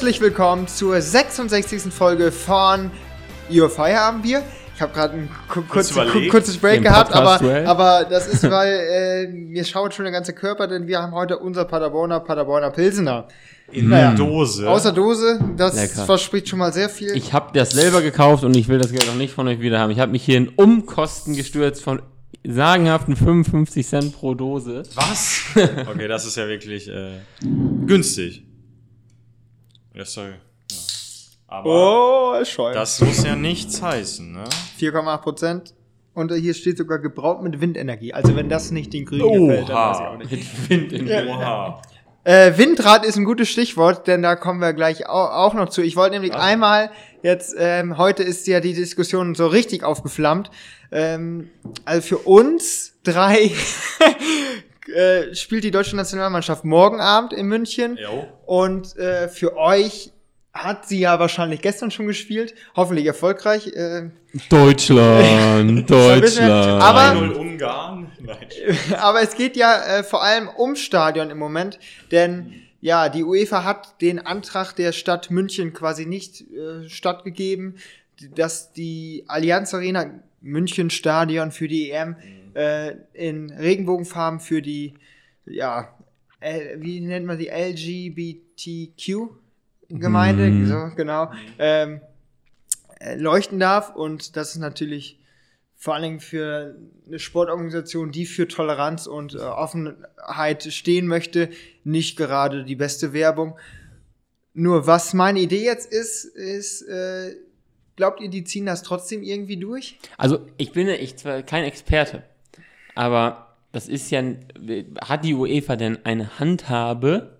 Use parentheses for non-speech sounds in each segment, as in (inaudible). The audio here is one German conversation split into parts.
Herzlich willkommen zur 66. Folge von Your Fire haben wir. Ich habe gerade ein ku- kurz, ku- kurzes Break gehabt, aber, aber das ist, weil äh, mir schaut schon der ganze Körper, denn wir haben heute unser Paderborner Paderborner Pilsener. In Naja, der Dose. Außer Dose, das Lecker. verspricht schon mal sehr viel. Ich habe das selber gekauft und ich will das Geld auch nicht von euch wieder haben. Ich habe mich hier in Umkosten gestürzt von sagenhaften 55 Cent pro Dose. Was? (laughs) Okay, das ist ja wirklich äh, günstig. Ja, sorry. Ja. Aber oh, scheu. das muss ja nichts heißen, ne? 4,8 Prozent. Und hier steht sogar gebraut mit Windenergie. Also wenn das nicht den Grünen gefällt, dann weiß ich auch nicht. Mit Wind in Oha. Äh, Windrad ist ein gutes Stichwort, denn da kommen wir gleich auch, noch zu. Ich wollte nämlich einmal jetzt, ähm, heute ist ja die Diskussion so richtig aufgeflammt. Ähm, also für uns drei (laughs) äh, spielt die deutsche Nationalmannschaft morgen Abend in München. Jo. Und äh, für euch hat sie ja wahrscheinlich gestern schon gespielt. Hoffentlich erfolgreich. Äh, Deutschland, (laughs) Deutschland. Aber- 1-0 Ungarn? Nein. (laughs) Aber es geht ja äh, vor allem um Stadion im Moment, denn ja, die UEFA hat den Antrag der Stadt München quasi nicht äh, stattgegeben, dass die Allianz Arena München Stadion für die EM äh, in Regenbogenfarben für die, ja, äh, wie nennt man die LGBTQ Gemeinde, Mhm. so genau, ähm, äh, leuchten darf und das ist natürlich vor allen Dingen für eine Sportorganisation, die für Toleranz und äh, Offenheit stehen möchte, nicht gerade die beste Werbung. Nur was meine Idee jetzt ist, ist, äh, glaubt ihr, die ziehen das trotzdem irgendwie durch? Also ich bin ich zwar kein Experte, aber das ist ja, hat die UEFA denn eine Handhabe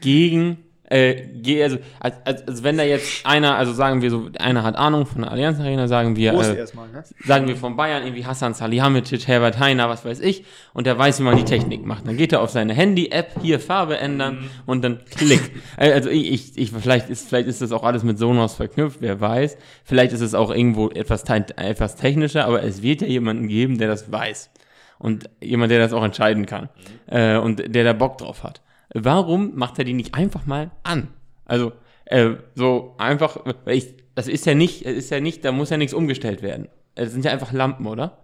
gegen, äh, also, als, als, als wenn da jetzt einer, also sagen wir so, einer hat Ahnung von der Allianz Arena, sagen wir, äh, erstmal, ne? sagen wir von Bayern, irgendwie Hassan Salihamidzic, Herbert Heiner, was weiß ich, und der weiß, wie man die Technik macht. Dann geht er auf seine Handy-App, hier Farbe ändern und dann klick. Äh, Also ich, ich, ich, vielleicht ist, vielleicht ist das auch alles mit Sonos verknüpft, wer weiß. Vielleicht ist es auch irgendwo etwas, etwas technischer, aber es wird ja jemanden geben, der das weiß. Und jemand, der das auch entscheiden kann. Äh, und der da Bock drauf hat. Warum macht er die nicht einfach mal an? Also, äh, so einfach, weil ich, das ist ja nicht, es ist ja nicht, da muss ja nichts umgestellt werden. Es sind ja einfach Lampen, oder?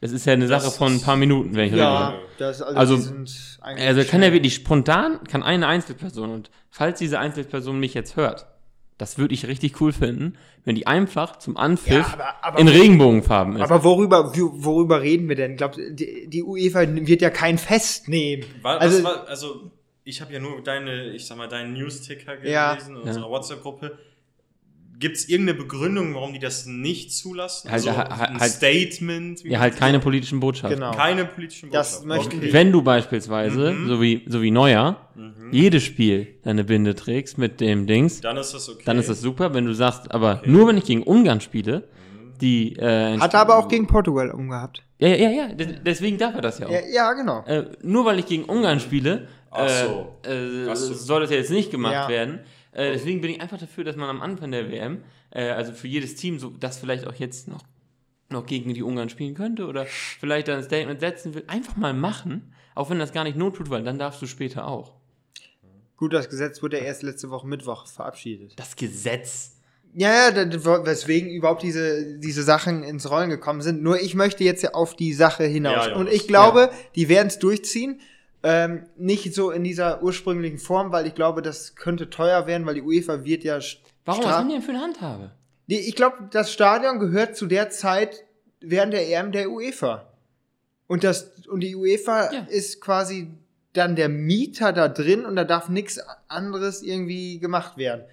Das ist ja eine Das Sache von ein paar Minuten, wenn ich Ja, das, also, Also- Also kann ja wirklich spontan, kann eine Einzelperson, und falls diese Einzelperson mich jetzt hört, das würde ich richtig cool finden, wenn die einfach zum Anpfiff Ja, aber- aber- in Regenbogenfarben ist. Aber worüber, worüber reden wir denn? Glaubt, die, die UEFA wird ja kein Fest nehmen. War, also, also, war, also ich habe ja nur deine, ich sag mal, deinen News-Ticker Ja. gelesen in Ja. unserer WhatsApp-Gruppe. Gibt es irgendeine Begründung, warum die das nicht zulassen? Halt- also halt- ein halt- Statement? wie ja, halt keine sagt? politischen Botschaften. Genau. Keine politischen Das Botschaften. möchten okay. die- Wenn du beispielsweise, Mhm. so wie, so wie Neuer, jedes Spiel deine Binde trägst mit dem Dings, Dann ist das okay. dann ist das super. Wenn du sagst, aber nur wenn ich gegen Ungarn spiele, die, äh, hat er aber auch gegen Portugal umgehabt. Ja, ja, ja, ja, des- deswegen darf er das ja auch. Ja, ja genau. Äh, nur weil ich gegen Ungarn spiele, Ach so. äh, äh, Ach so. soll das ja jetzt nicht gemacht Ja. werden. Äh, deswegen bin ich einfach dafür, dass man am Anfang der WM, äh, also für jedes Team, so das vielleicht auch jetzt noch, noch gegen die Ungarn spielen könnte oder vielleicht dann ein Statement setzen will, einfach mal machen, auch wenn das gar nicht not tut, weil dann darfst du später auch. Gut, das Gesetz wurde ja erst letzte Woche Mittwoch verabschiedet. Das Gesetz. Ja, ja, weswegen überhaupt diese, diese Sachen ins Rollen gekommen sind. Nur ich möchte jetzt ja auf die Sache hinaus. Ja, ja. Und ich glaube, die werden es durchziehen. Ähm, nicht so in dieser ursprünglichen Form, weil ich glaube, das könnte teuer werden, weil die UEFA wird ja. Warum? Was haben die denn für eine Handhabe? Die- Ich glaube, das Stadion gehört zu der Zeit während der EM der UEFA. Und, das, und die UEFA Ja. ist quasi dann der Mieter da drin und da darf nichts anderes irgendwie gemacht werden.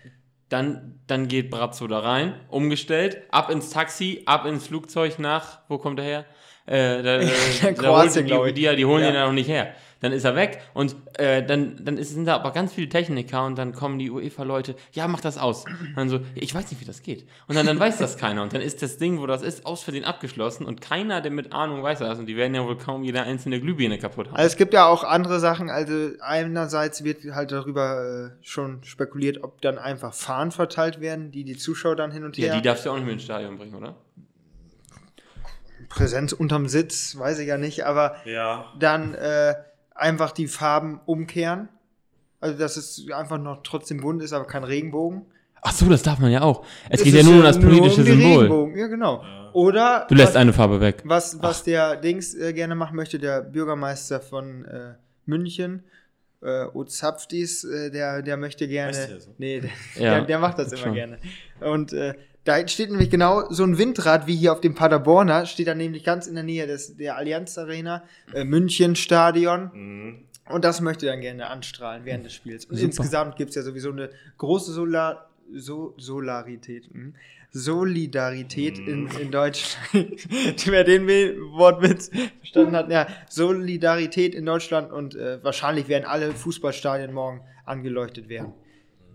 Dann, dann geht Brazzo da rein, umgestellt, ab ins Taxi, ab ins Flugzeug nach, wo kommt er her? Äh, da, (laughs) da, Kroatien, holt glaub die, ich. die, die, die holen Ja. ihn ja noch nicht her. Dann ist er weg und äh, dann, dann ist, sind da aber ganz viele Techniker und dann kommen die UEFA-Leute, ja, mach das aus. Und dann so, ich weiß nicht, wie das geht. Und dann, dann weiß das keiner. Und dann ist das Ding, wo das ist, aus Versehen abgeschlossen und keiner, der mit Ahnung weiß das. Und die werden ja wohl kaum jede einzelne Glühbirne kaputt haben. Also es gibt ja auch andere Sachen. Also einerseits wird halt darüber äh, schon spekuliert, ob dann einfach Fahnen verteilt werden, die die Zuschauer dann hin und her. ja, die darfst du auch nicht mehr ins Stadion bringen, oder? Präsenz unterm Sitz, weiß ich ja nicht, aber Ja. dann äh, einfach die Farben umkehren. Also, dass es einfach noch trotzdem bunt ist, aber kein Regenbogen. Ach so, das darf man ja auch. Es Es geht ja nur um das politische um Symbol. Regenbogen. Ja, genau. Oder Du lässt was, eine Farbe weg. was, was der Dings äh, gerne machen möchte, der Bürgermeister von äh, München, äh, Ozapftis, äh, der, der möchte gerne. Heißt der so? Nee, der, (laughs) Ja, der, der macht das immer schon. gerne. Und äh, da steht nämlich genau so ein Windrad wie hier auf dem Paderborner, steht da nämlich ganz in der Nähe des, der Allianz Arena, äh, München Stadion. Mhm. Und das möchte dann gerne anstrahlen während des Spiels. Und Super. insgesamt gibt es ja sowieso eine große Solar so Solarität, hm, Solidarität in, in Deutschland. (laughs) Wer den Wortwitz verstanden hat, ja, Solidarität in Deutschland und äh, wahrscheinlich werden alle Fußballstadien morgen angeleuchtet werden.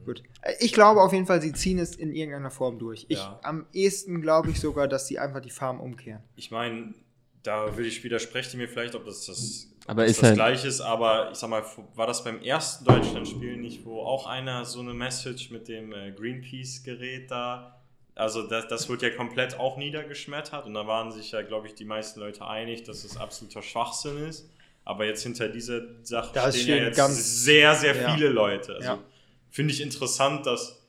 Gut. Äh, Ich glaube auf jeden Fall, sie ziehen es in irgendeiner Form durch. Ich, Ja. Am ehesten glaube ich sogar, dass sie einfach die Farben umkehren. Ich meine, da will ich widersprechen mir vielleicht, ob das das, Aber das, ist das halt- gleiche ist, aber ich sag mal, war das beim ersten Deutschlandspiel nicht, wo auch einer so eine Message mit dem äh, Greenpeace-Gerät da, also das, das wird ja komplett auch niedergeschmettert und da waren sich ja, glaube ich, die meisten Leute einig, dass es absoluter Schwachsinn ist. Aber jetzt hinter dieser Sache Da stehen ja jetzt ganz- sehr, sehr ja. viele Leute. Also Ja. Finde ich interessant, dass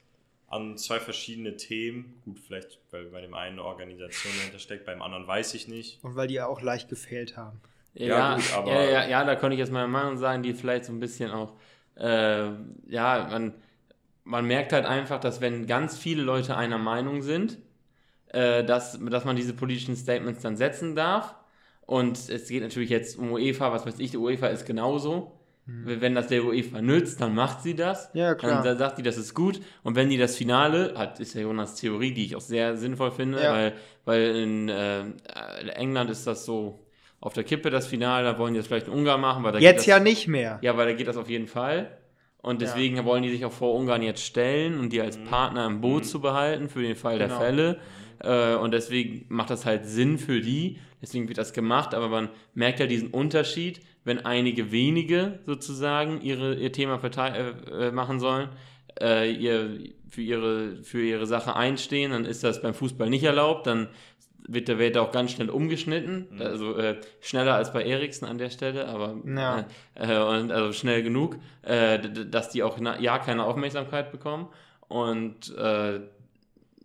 an zwei verschiedene Themen, gut, vielleicht weil bei dem einen eine Organisation dahinter steckt, beim anderen weiß ich nicht. Und weil die ja auch leicht gefehlt haben. Ja, Ja, gut, aber- ja, ja, ja, da könnte ich jetzt meine Meinung sagen, die vielleicht so ein bisschen auch, äh, ja, man, man merkt halt einfach, dass wenn ganz viele Leute einer Meinung sind, äh, dass, dass man diese politischen Statements dann setzen darf. Und es geht natürlich jetzt um UEFA, was weiß ich, die UEFA ist genauso. Wenn das der UEFA nützt, dann macht sie das. Ja, klar. Dann sagt die, das ist gut. Und wenn die das Finale, hat, ist ja Jonas Theorie, die ich auch sehr sinnvoll finde, Ja. weil, weil in äh, England ist das so auf der Kippe, das Finale, da wollen die das vielleicht in Ungarn machen. Weil da Jetzt geht ja das, nicht mehr. Ja, weil da geht das auf jeden Fall. Und deswegen wollen die sich auch vor Ungarn jetzt stellen und die als Partner im Boot zu behalten für den Fall Genau. der Fälle. Äh, und deswegen macht das halt Sinn für die. Deswegen wird das gemacht. Aber man merkt ja diesen Unterschied, wenn einige wenige sozusagen ihre, ihr Thema äh, äh, machen sollen, äh, ihr, für, ihre, für ihre Sache einstehen, dann ist das beim Fußball nicht erlaubt. Dann wird der Welt auch ganz schnell umgeschnitten. Also äh, schneller als bei Eriksen an der Stelle, aber Ja. äh, äh, und also schnell genug, äh, dass die auch na, ja keine Aufmerksamkeit bekommen. Und äh,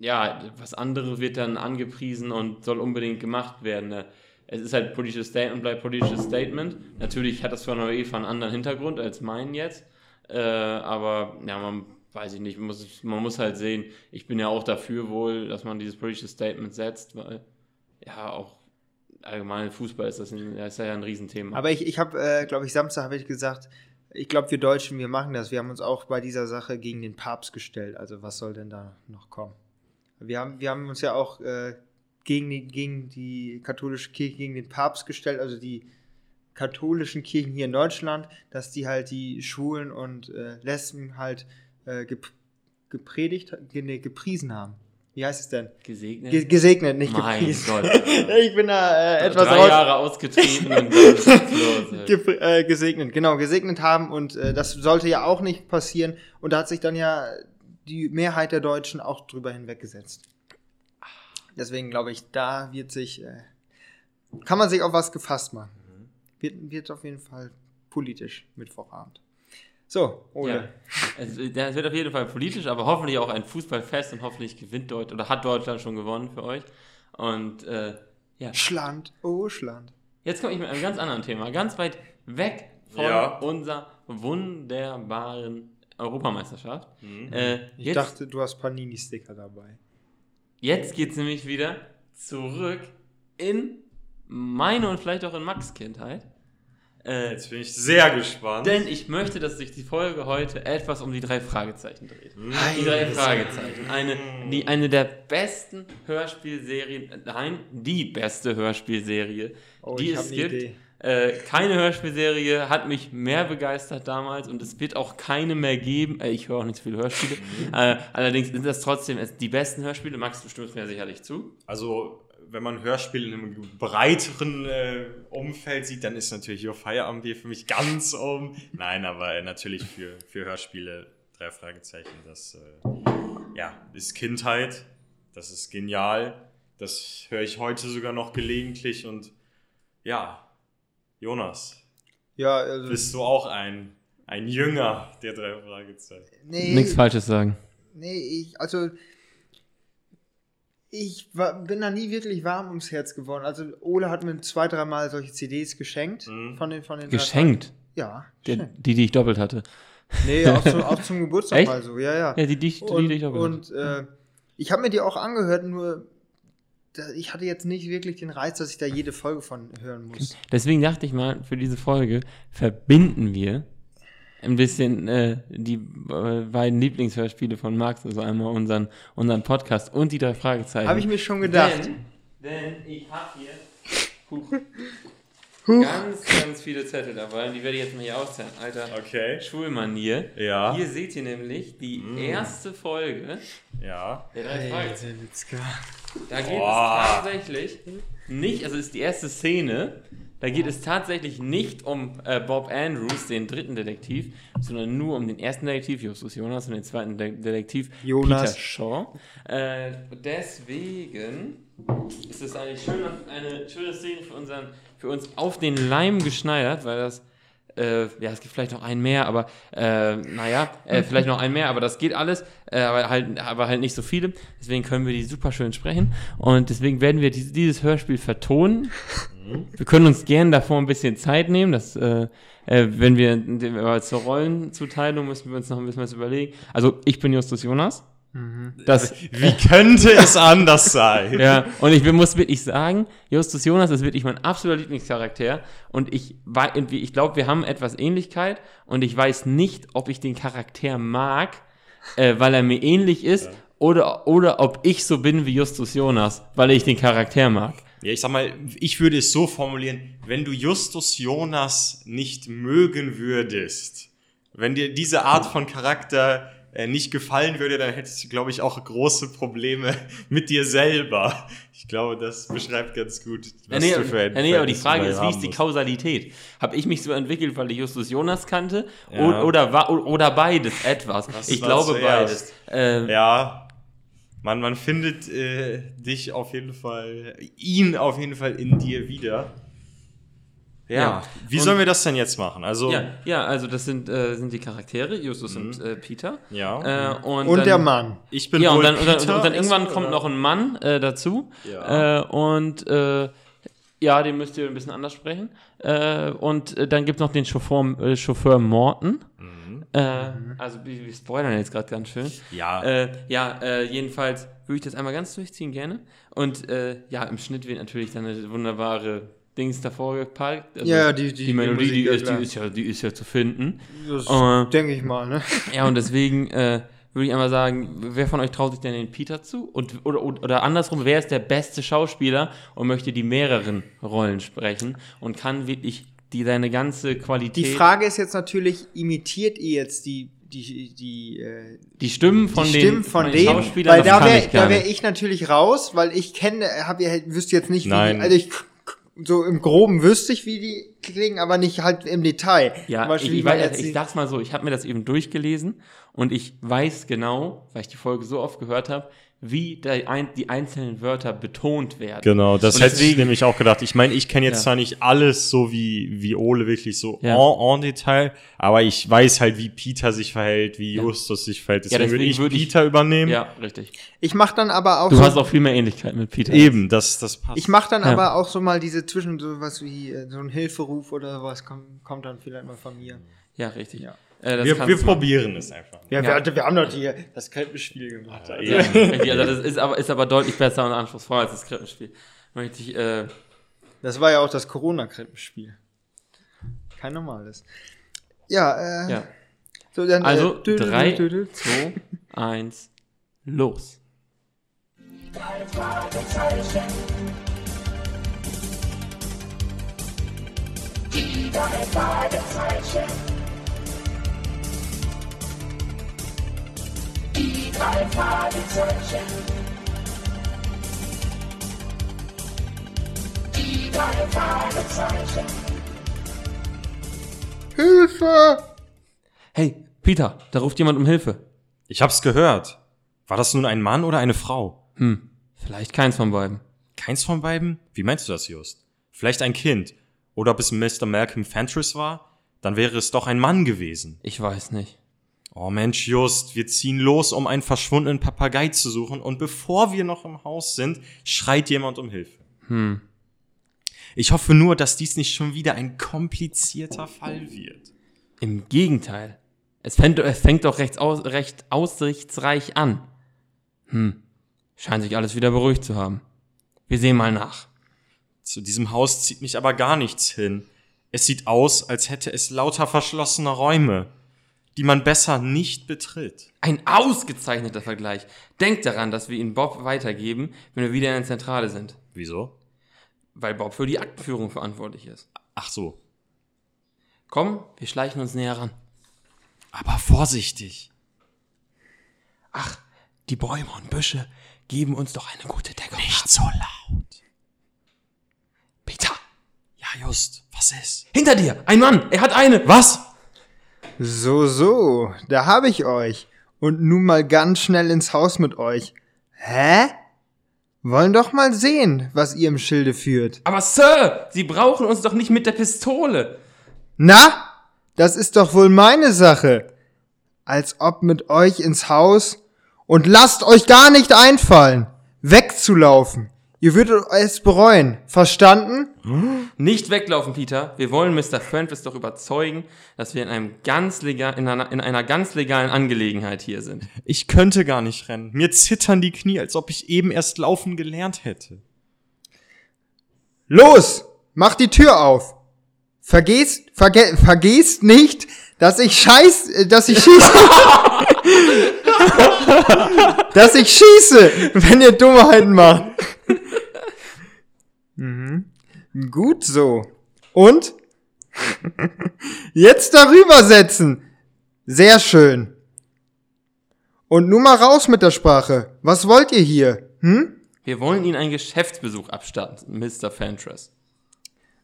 ja, was andere wird dann angepriesen und soll unbedingt gemacht werden. Äh, Es ist halt politisches Statement, bleibt politisches Statement. Natürlich hat das von der UEFA einen anderen Hintergrund als meinen jetzt. Äh, aber ja, man weiß ich nicht, man muss, man muss halt sehen, ich bin ja auch dafür wohl, dass man dieses politische Statement setzt, weil ja auch allgemein Fußball ist das, ein, das ist ja ein Riesenthema. Aber ich, ich habe, äh, glaube ich, Samstag habe ich gesagt, ich glaube, wir Deutschen, wir machen das. Wir haben uns auch bei dieser Sache gegen den Papst gestellt. Also was soll denn da noch kommen? Wir haben, wir haben uns ja auch äh, gegen, die, gegen die katholische Kirche, gegen den Papst gestellt, also die katholischen Kirchen hier in Deutschland, dass die halt die Schwulen und äh, Lesben halt äh, gep gepredigt, ge nee, gepriesen haben. Wie heißt es denn? Gesegnet? Ge gesegnet, nicht Mein gepriesen. Gott. (laughs) ich bin da äh, etwas Drei. Jahre ausgetreten und los. Ge äh, gesegnet, genau, gesegnet haben und äh, das sollte ja auch nicht passieren und da hat sich dann ja die Mehrheit der Deutschen auch drüber hinweggesetzt. Deswegen glaube ich, da wird sich, äh, kann man sich auf was gefasst machen. Wird, wird auf jeden Fall politisch Mittwochabend. So, Ole. Ja. Es, das wird auf jeden Fall politisch, aber hoffentlich auch ein Fußballfest und hoffentlich gewinnt Deutschland oder hat Deutschland schon gewonnen für euch. Und äh, ja, Schland, oh Schland. jetzt komme ich mit einem ganz anderen Thema, ganz weit weg von Ja. unserer wunderbaren Europameisterschaft. Mhm. Äh, Ich jetzt dachte, du hast Panini-Sticker dabei. jetzt geht es nämlich wieder zurück in meine und vielleicht auch in Max Kindheit. Äh, Jetzt bin ich sehr gespannt. Denn ich möchte, dass sich die Folge heute etwas um die drei Fragezeichen dreht. Hm. Die drei Fragezeichen. Eine, die, eine der besten Hörspielserien, nein, die beste Hörspielserie, Oh, die es eine gibt. Idee. Äh, keine Hörspielserie hat mich mehr begeistert damals und es wird auch keine mehr geben. Äh, ich höre auch nicht so viele Hörspiele. Mhm. äh, allerdings sind das trotzdem die besten Hörspiele. Max, du stimmst mir sicherlich zu. Also, wenn man Hörspiele in einem breiteren äh, Umfeld sieht, dann ist natürlich Your Feierabend hier für mich ganz oben. Nein, aber äh, natürlich für, für Hörspiele drei Fragezeichen. Das äh, ja, ist Kindheit. Das ist genial. Das höre ich heute sogar noch gelegentlich. Und ja, Jonas, Ja, also, bist du auch ein, Ein Jünger der drei Fragezeichen. Nee, Nichts Falsches sagen. nee, ich, also ich war, bin da nie wirklich warm ums Herz geworden. Also Ole hat mir zwei, dreimal solche CDs geschenkt. Mhm. Von den, von den Geschenkt. Ja, Der, geschenkt. die, die ich doppelt hatte. Nee, (laughs) auch, zum- auch zum Geburtstag Echt? mal so, ja, ja. Ja, die, die, ich- die, und die ich doppelt hatte. und äh, ich habe mir die auch angehört, nur ich hatte jetzt nicht wirklich den Reiz, dass ich da jede Folge von hören muss. Deswegen dachte ich mal, für diese Folge verbinden wir ein bisschen äh, die äh, beiden Lieblingshörspiele von Max, also einmal unseren, unseren Podcast und die drei Fragezeichen. Habe ich mir schon gedacht. Denn, denn ich habe hier Huch, ganz, ganz viele Zettel dabei und die werde ich jetzt mal hier auszählen. Alter, Okay. Schulmanier. Ja. Hier seht ihr nämlich die erste Folge Ja. der drei Fragezeichen. Witzka. Da geht Boah. es tatsächlich nicht, also ist die erste Szene, da geht es tatsächlich nicht um äh, Bob Andrews, den dritten Detektiv, sondern nur um den ersten Detektiv, Justus Jonas, und den zweiten De Detektiv, Jonas. Peter Shaw. Äh, deswegen ist es eigentlich schön, eine schöne Szene für, unseren, für uns auf den Leim geschneidert, weil das äh, ja, es gibt vielleicht noch einen mehr, aber äh, naja, äh, vielleicht noch einen mehr, aber das geht alles, äh, aber, halt, aber halt nicht so viele. Deswegen können wir die super schön sprechen und deswegen werden wir dieses, dieses Hörspiel vertonen. Wir können uns gerne davor ein bisschen Zeit nehmen, dass, äh, äh, wenn wir zur Rollenzuteilung müssen wir uns noch ein bisschen was überlegen. Also ich bin Justus Jonas. Das, Wie könnte es anders sein? (laughs) ja, und ich muss wirklich sagen, Justus Jonas ist wirklich mein absoluter Lieblingscharakter. Und ich, ich glaube, wir haben etwas Ähnlichkeit. Und ich weiß nicht, ob ich den Charakter mag, äh, weil er mir ähnlich ist, oder, oder ob ich so bin wie Justus Jonas, weil ich den Charakter mag. Ja, ich sag mal, ich würde es so formulieren, wenn du Justus Jonas nicht mögen würdest, wenn dir diese Art von Charakter äh, nicht gefallen würde, dann hättest du, glaube ich, auch große Probleme (laughs) mit dir selber. Ich glaube, das beschreibt ganz gut, Ja, nee, du für ein ja, nee, aber die Frage ist, wie ist die. Kausalität? Habe ich mich so entwickelt, weil ich Justus Jonas kannte? Ja. Oder, wa- oder beides etwas? Was ich war glaube beides. Äh, Ja, man, man findet äh, dich auf jeden Fall, ihn auf jeden Fall in dir wieder. Ja, Ja. wie Und- sollen wir das denn jetzt machen? Also, Ja, ja, also das sind, äh, sind die Charaktere, Justus und Mhm. äh, Peter. Ja. Äh, und Und dann, der Mann. ich bin Ja, und wohl dann, und dann, Peter und dann irgendwann erstmal, kommt oder? noch ein Mann äh, dazu. Ja. Äh, und äh, ja, den müsst ihr ein bisschen anders sprechen. Äh, und äh, dann gibt es noch den Chauffeur, äh, Chauffeur Morton. Mhm. Also wir, wir spoilern jetzt gerade ganz schön. Ja, Äh, ja, äh, jedenfalls würde ich das einmal ganz durchziehen gerne. Und äh, ja, im Schnitt wird natürlich dann eine wunderbare Dings davor gepackt. Also Ja, die- die- die Melodie, die ist, ja, die, ist ja, die ist ja zu finden. Das Äh, denke ich mal, ne? ja, und deswegen äh, würde ich einmal sagen, wer von euch traut sich denn den Peter zu? Und, oder, oder, andersrum, wer ist der beste Schauspieler und möchte die mehreren Rollen sprechen und kann wirklich die, seine ganze Qualität, Die Frage ist jetzt natürlich, imitiert ihr jetzt die, die, die, äh, die Stimmen von die den, Stimmen von, den denen, Schauspielern, weil da wäre wär ich natürlich raus, weil ich kenne, hab wüsste jetzt nicht, wie Nein. die, also ich, so im Groben wüsste ich, wie die klingen, aber nicht halt im Detail. Ja, Beispiel, ich, ich, weiß, ich sag's mal so, ich habe mir das eben durchgelesen und ich weiß genau, weil ich die Folge so oft gehört habe, wie ein, die einzelnen Wörter betont werden. Genau, das Und hätte ich nämlich auch gedacht. Ich meine, ich kenne jetzt Ja. zwar nicht alles so wie, wie Ole wirklich so Ja. en, en Detail, aber ich weiß halt, wie Peter sich verhält, wie Ja. Justus sich verhält. Ja, Deswegen, würde deswegen ich würde ich- Peter übernehmen. Ja, richtig. ich mache dann aber auch Du so, hast auch viel mehr Ähnlichkeit mit Peter. Eben, das, das passt. ich mache dann Ja. aber auch so mal diese Zwischen, so was wie äh, so ein Hilferuf oder sowas kommt, kommt dann vielleicht mal von mir. Ja, richtig. Ja. Äh, wir wir probieren es einfach. Ja, Ja. Wir, wir haben doch die, das Krippenspiel gemacht. Ja, Ja, richtig, also das ist aber, ist aber deutlich besser und anspruchsvoller als das Krippenspiel. Möchte ich, äh, Das war ja auch das Corona-Krippenspiel. Kein normales. Ja, äh, ja. so dann. Also, äh, dü- dü- drei, dü- dü- dü. zwei, eins, los. Hilfe! Hey, Peter, da ruft jemand um Hilfe. Ich hab's gehört. War das nun ein Mann oder eine Frau? Hm, vielleicht keins von beiden. Keins von beiden? Wie meinst du das, Just? Vielleicht ein Kind? Oder ob es Mr. Malcolm Fentress war? Dann wäre es doch ein Mann gewesen. Ich weiß nicht. Oh Mensch, Just, wir ziehen los, um einen verschwundenen Papagei zu suchen und bevor wir noch im Haus sind, schreit jemand um Hilfe. Hm. Ich hoffe nur, dass dies nicht schon wieder ein komplizierter Fall wird. Im Gegenteil. Es fängt, es fängt doch recht, aus, recht aussichtsreich an. Hm. Scheint sich alles wieder beruhigt zu haben. Wir sehen mal nach. Zu diesem Haus zieht mich aber gar nichts hin. Es sieht aus, als hätte es lauter verschlossene Räume, die man besser nicht betritt. Ein ausgezeichneter Vergleich. Denkt daran, dass wir ihn Bob weitergeben, wenn wir wieder in der Zentrale sind. Wieso? Weil Bob für die Aktenführung verantwortlich ist. Ach so. Komm, wir schleichen uns näher ran. Aber vorsichtig. Ach, die Bäume und Büsche geben uns doch eine gute Deckung. Nicht so laut. Peter, Ja, Just, was ist? hinter dir, ein Mann, er hat eine. Was? So, so, da hab ich euch. Und nun mal ganz schnell ins Haus mit euch. Hä? Wollen doch mal sehen, was ihr im Schilde führt. Aber Sir, Sie brauchen uns doch nicht mit der Pistole. Na? Das ist doch wohl meine Sache. Als ob mit euch ins Haus und lasst euch gar nicht einfallen, wegzulaufen. Ihr würdet es bereuen. Verstanden? Nicht weglaufen, Peter. Wir wollen Mr. Francis doch überzeugen, dass wir in, einem ganz legal, in, einer, in einer ganz legalen Angelegenheit hier sind. Ich könnte gar nicht rennen. Mir zittern die Knie, als ob ich eben erst laufen gelernt hätte. Los! Mach die Tür auf! Vergesst, verge, vergesst nicht, dass ich scheiß, äh, dass ich schieße. (laughs) dass ich schieße, wenn ihr Dummheiten macht. Mhm. Gut so. Und? (laughs) Jetzt darüber setzen. Sehr schön. Und nun mal raus mit der Sprache. Was wollt ihr hier? Hm? Wir wollen Ihnen einen Geschäftsbesuch abstatten, Mr. Fentress.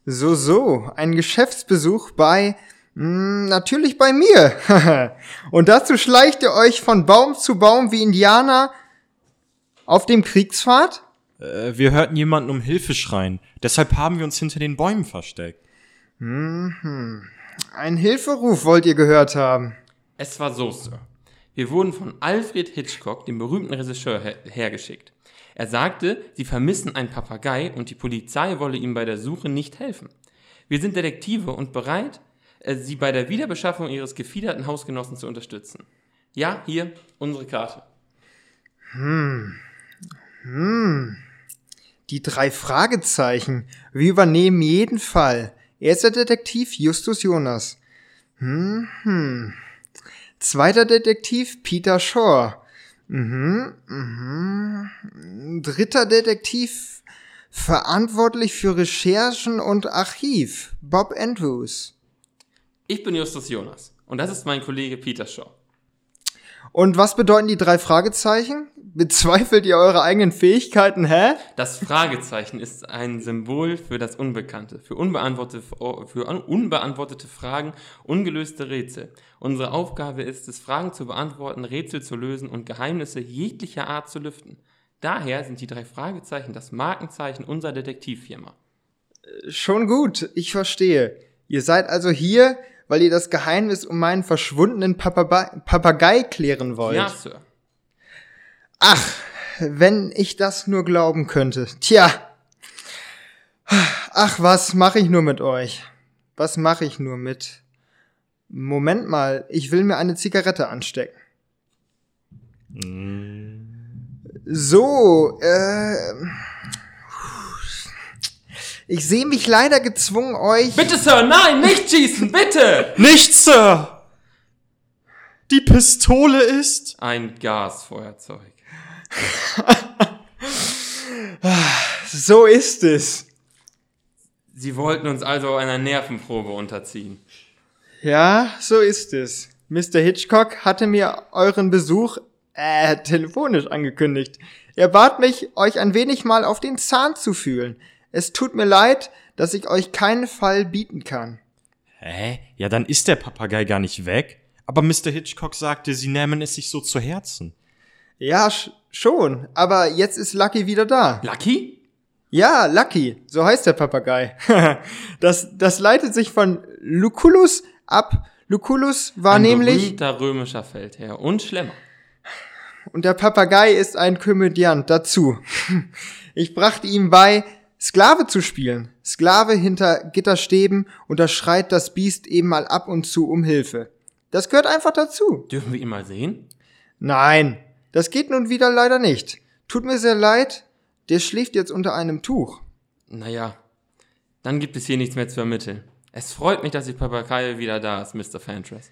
So, so, ein Geschäftsbesuch bei, mh, natürlich bei mir. (laughs) Und dazu schleicht ihr euch von Baum zu Baum wie Indianer auf dem Kriegspfad? Äh, wir hörten jemanden um Hilfe schreien. Deshalb haben wir uns hinter den Bäumen versteckt. Ein Hilferuf wollt ihr gehört haben. Es war so, Sir. Wir wurden von Alfred Hitchcock, dem berühmten Regisseur, her hergeschickt. Er sagte, sie vermissen einen Papagei und die Polizei wolle ihm bei der Suche nicht helfen. Wir sind Detektive und bereit, äh, sie bei der Wiederbeschaffung ihres gefiederten Hausgenossen zu unterstützen. Ja, hier unsere Karte. Die drei Fragezeichen. Wir übernehmen jeden Fall. Erster Detektiv Justus Jonas. Hm, hm. Zweiter Detektiv Peter Shaw. Mhm, mhm. Dritter Detektiv verantwortlich für Recherchen und Archiv Bob Andrews. Ich bin Justus Jonas und das ist mein Kollege Peter Shaw. Und was bedeuten die drei Fragezeichen? Bezweifelt ihr eure eigenen Fähigkeiten, hä? Das Fragezeichen ist ein Symbol für das Unbekannte, für unbeantwortete, für un- unbeantwortete Fragen, ungelöste Rätsel. Unsere Aufgabe ist es, Fragen zu beantworten, Rätsel zu lösen und Geheimnisse jeglicher Art zu lüften. Daher sind die drei Fragezeichen das Markenzeichen unserer Detektivfirma. Schon gut, ich verstehe. Ihr seid also hier, weil ihr das Geheimnis um meinen verschwundenen Papagei, Papagei klären wollt. Ja, Sir. Ach, wenn ich das nur glauben könnte. Tja. Ach, was mache ich nur mit euch? Was mache ich nur mit? Moment mal, ich will mir eine Zigarette anstecken. So, äh. Ich sehe mich leider gezwungen, euch. Bitte, Sir, nein, nicht schießen, bitte! Nicht, Sir! Die Pistole ist. Ein Gasfeuerzeug. (laughs) So ist es. Sie wollten uns also einer Nervenprobe unterziehen. Ja, so ist es. Mr. Hitchcock hatte mir euren Besuch äh, telefonisch angekündigt. Er bat mich, euch ein wenig mal auf den Zahn zu fühlen. Es tut mir leid, dass ich euch keinen Fall bieten kann. Hä? Ja, dann ist der Papagei gar nicht weg. Aber Mr. Hitchcock sagte, sie nähmen es sich so zu Herzen. Ja, sch schon, aber jetzt ist Lucky wieder da. Lucky? Ja, Lucky, so heißt der Papagei. (laughs) das, das leitet sich von Lucullus ab. Lucullus war Ein nämlich, berühmter römischer Feldherr und Schlemmer. und der Papagei ist ein Komödiant dazu. (laughs) Ich brachte ihm bei, Sklave zu spielen. Sklave hinter Gitterstäben und da schreit das Biest eben mal ab und zu um Hilfe. Das gehört einfach dazu. Dürfen wir ihn mal sehen? Nein, das geht nun wieder leider nicht. Tut mir sehr leid, der schläft jetzt unter einem Tuch. Naja, dann gibt es hier nichts mehr zu ermitteln. Es freut mich, dass die Papagei wieder da ist, Mr. Fantress.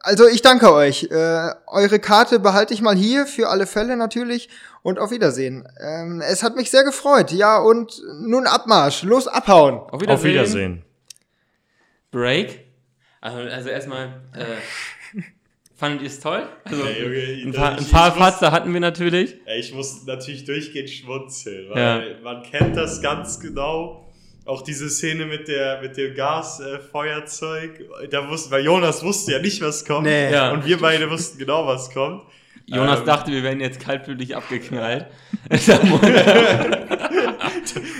Also ich danke euch. Äh, eure Karte behalte ich mal hier für alle Fälle natürlich und auf Wiedersehen. Ähm, es hat mich sehr gefreut. Ja und nun Abmarsch, los abhauen. Auf Wiedersehen. Auf Wiedersehen. Break. Also, also erstmal, äh, fandet ihr es toll? Also, Ja, Junge, ein paar, ich- ein paar Fatzer hatten wir natürlich. Ich muss natürlich durchgehend schmunzeln, weil Ja. man kennt das ganz genau. Auch diese Szene mit der mit dem Gasfeuerzeug, äh, da wussten, weil Jonas wusste ja nicht, was kommt. Nee. Ja. Und wir beide wussten genau, was kommt. Jonas Ähm, dachte, wir werden jetzt kaltblütig abgeknallt. (laughs)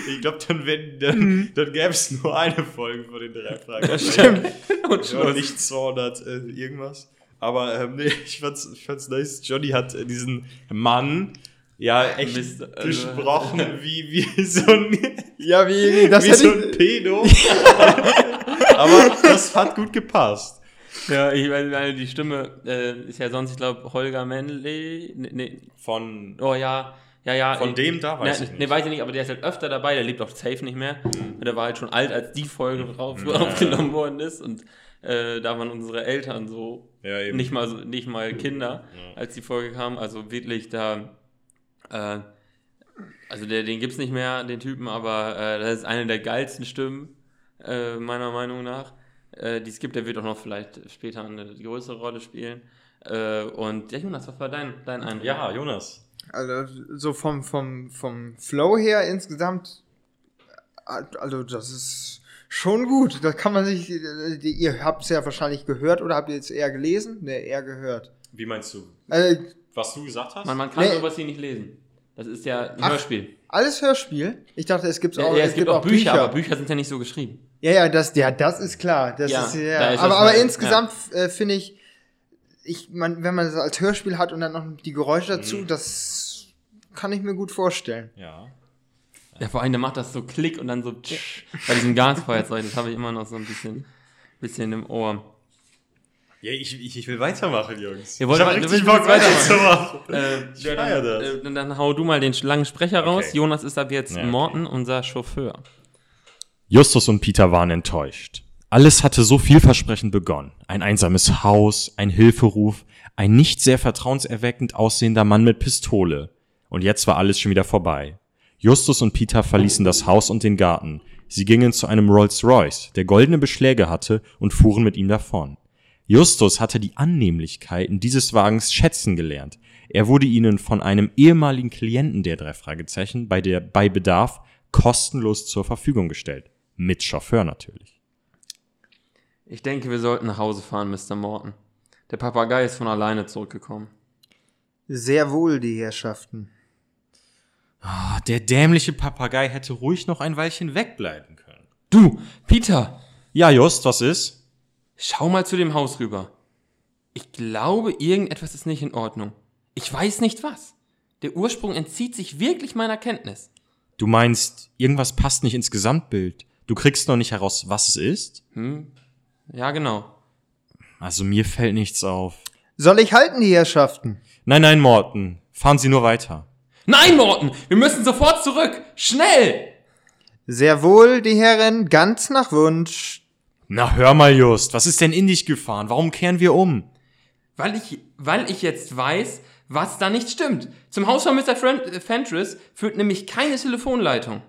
Ich glaube, dann, wenn- dann, dann gäbe es nur eine Folge von den drei Fragen. Stimmt. (laughs) Und Ja, nicht 200 äh, irgendwas. Aber ähm, nee, ich fand's, ich fand's nice. Johnny hat äh, diesen Mann ja echt Mist, also- gesprochen (laughs) wie, wie so ein, Ja, wie das wie so ein Pedo. (laughs) Aber das hat gut gepasst. Ja, ich meine, die Stimme äh, ist ja sonst, ich glaube, Holger Menley. Nee, nee, Von, oh ja, ja, ja. von dem da weiß ne, ich nicht. Ne, weiß ich nicht, aber der ist halt öfter dabei, der lebt auch safe nicht mehr. Und Der war halt schon alt, als die Folge drauf, aufgenommen worden ist. Und äh, da waren unsere Eltern so, Ja, eben. nicht mal, so, nicht mal Kinder, als die Folge kam. Also wirklich da, äh, also der, den gibt's nicht mehr, den Typen, aber äh, das ist eine der geilsten Stimmen, äh, meiner Meinung nach, äh, die es gibt. Der wird auch noch vielleicht später eine größere Rolle spielen. Äh, und ja, Jonas, was war dein, dein Eindruck? Ja, Jonas. also so vom vom vom Flow her insgesamt, also das ist schon gut. Da kann man sich, ihr habt es ja wahrscheinlich gehört oder habt ihr jetzt eher gelesen? Ne, eher gehört. Wie meinst du? Äh, Was du gesagt hast? Man, man kann Nee. sowas hier nicht lesen. Das ist ja ein Ach, Hörspiel. alles Hörspiel. Ich dachte, es gibt Ja, auch, ja, es gibt auch Bücher, aber Bücher sind ja nicht so geschrieben. Ja, ja, das, ja, das ist klar. Das Ja, ist, da ja. ist aber, das aber halt, insgesamt äh, finde ich, ich man, wenn man das als Hörspiel hat und dann noch die Geräusche dazu, Mhm. das kann ich mir gut vorstellen. Ja. Ja, vor allem, der macht das so Klick und dann so tsch, bei diesem Gasfeuerzeug. Das habe ich immer noch so ein bisschen, bisschen im Ohr. Ja, ich, ich, ich will weitermachen, Jungs. Ihr wollt ich hab richtig du Bock willst weiterzumachen. Äh, Ich ja, feier dann, das. äh, dann, dann hau du mal den langen Sprecher raus. Okay. Jonas ist ab jetzt Ja, okay. Morten, unser Chauffeur. Justus und Peter waren enttäuscht. Alles hatte so vielversprechend begonnen. Ein einsames Haus, ein Hilferuf, ein nicht sehr vertrauenserweckend aussehender Mann mit Pistole. Und jetzt war alles schon wieder vorbei. Justus und Peter verließen das Haus und den Garten. Sie gingen zu einem Rolls-Royce, der goldene Beschläge hatte, und fuhren mit ihm davon. Justus hatte die Annehmlichkeiten dieses Wagens schätzen gelernt. Er wurde ihnen von einem ehemaligen Klienten der drei Fragezeichen bei der, bei Bedarf kostenlos zur Verfügung gestellt. Mit Chauffeur natürlich. Ich denke, wir sollten nach Hause fahren, Mr. Morton. Der Papagei ist von alleine zurückgekommen. Sehr wohl, die Herrschaften. Ah, der dämliche Papagei hätte ruhig noch ein Weilchen wegbleiben können. Du, Peter, Ja, Just, was ist? Schau mal zu dem Haus rüber. Ich glaube, irgendetwas ist nicht in Ordnung. Ich weiß nicht was. Der Ursprung entzieht sich wirklich meiner Kenntnis. Du meinst, irgendwas passt nicht ins Gesamtbild. Du kriegst noch nicht heraus, was es ist? Hm? Ja, genau. Also mir fällt nichts auf. Soll ich halten, die Herrschaften? Nein, nein, Morten. Fahren Sie nur weiter. Nein, Morten! Wir müssen sofort zurück! Schnell! Sehr wohl, die Herren, ganz nach Wunsch. Na hör mal, Just, was ist denn in dich gefahren? Warum kehren wir um? Weil ich, weil ich jetzt weiß, was da nicht stimmt. Zum Haus von Mr. Äh, Fentress führt nämlich keine Telefonleitung.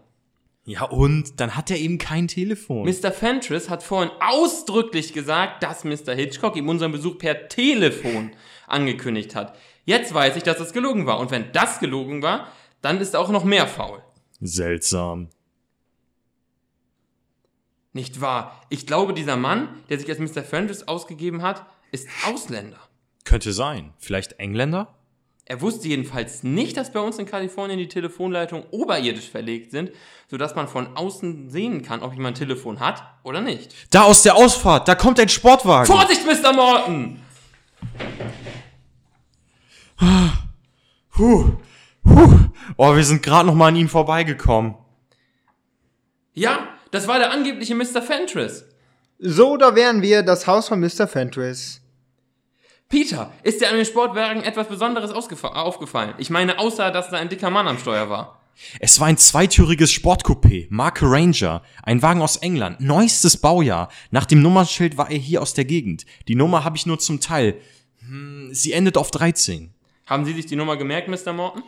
Ja und? Dann hat er eben kein Telefon. Mr. Fentress hat vorhin ausdrücklich gesagt, dass Mr. Hitchcock ihm unseren Besuch per Telefon angekündigt hat. Jetzt weiß ich, dass das gelogen war. Und wenn das gelogen war, dann ist auch noch mehr faul. Seltsam. Nicht wahr? Ich glaube, dieser Mann, der sich als Mr. Fentress ausgegeben hat, ist Ausländer. Könnte sein. Vielleicht Engländer? Er wusste jedenfalls nicht, dass bei uns in Kalifornien die Telefonleitungen oberirdisch verlegt sind, sodass man von außen sehen kann, ob jemand ein Telefon hat oder nicht. Da aus der Ausfahrt, da kommt ein Sportwagen. Vorsicht, Mr. Morton! Puh, puh. Oh, wir sind gerade noch mal an ihm vorbeigekommen. Ja, das war der angebliche Mr. Fentress. So, da wären wir das Haus von Mr. Fentress. Peter, ist dir an dem Sportwagen etwas Besonderes aufgefallen? Ich meine, außer, dass da ein dicker Mann am Steuer war. Es war ein zweitüriges Sportcoupé, Marke Ranger, ein Wagen aus England, neuestes Baujahr. Nach dem Nummernschild war er hier aus der Gegend. Die Nummer habe ich nur zum Teil. Hm, sie endet auf 13. Haben Sie sich die Nummer gemerkt, Mr. Morton?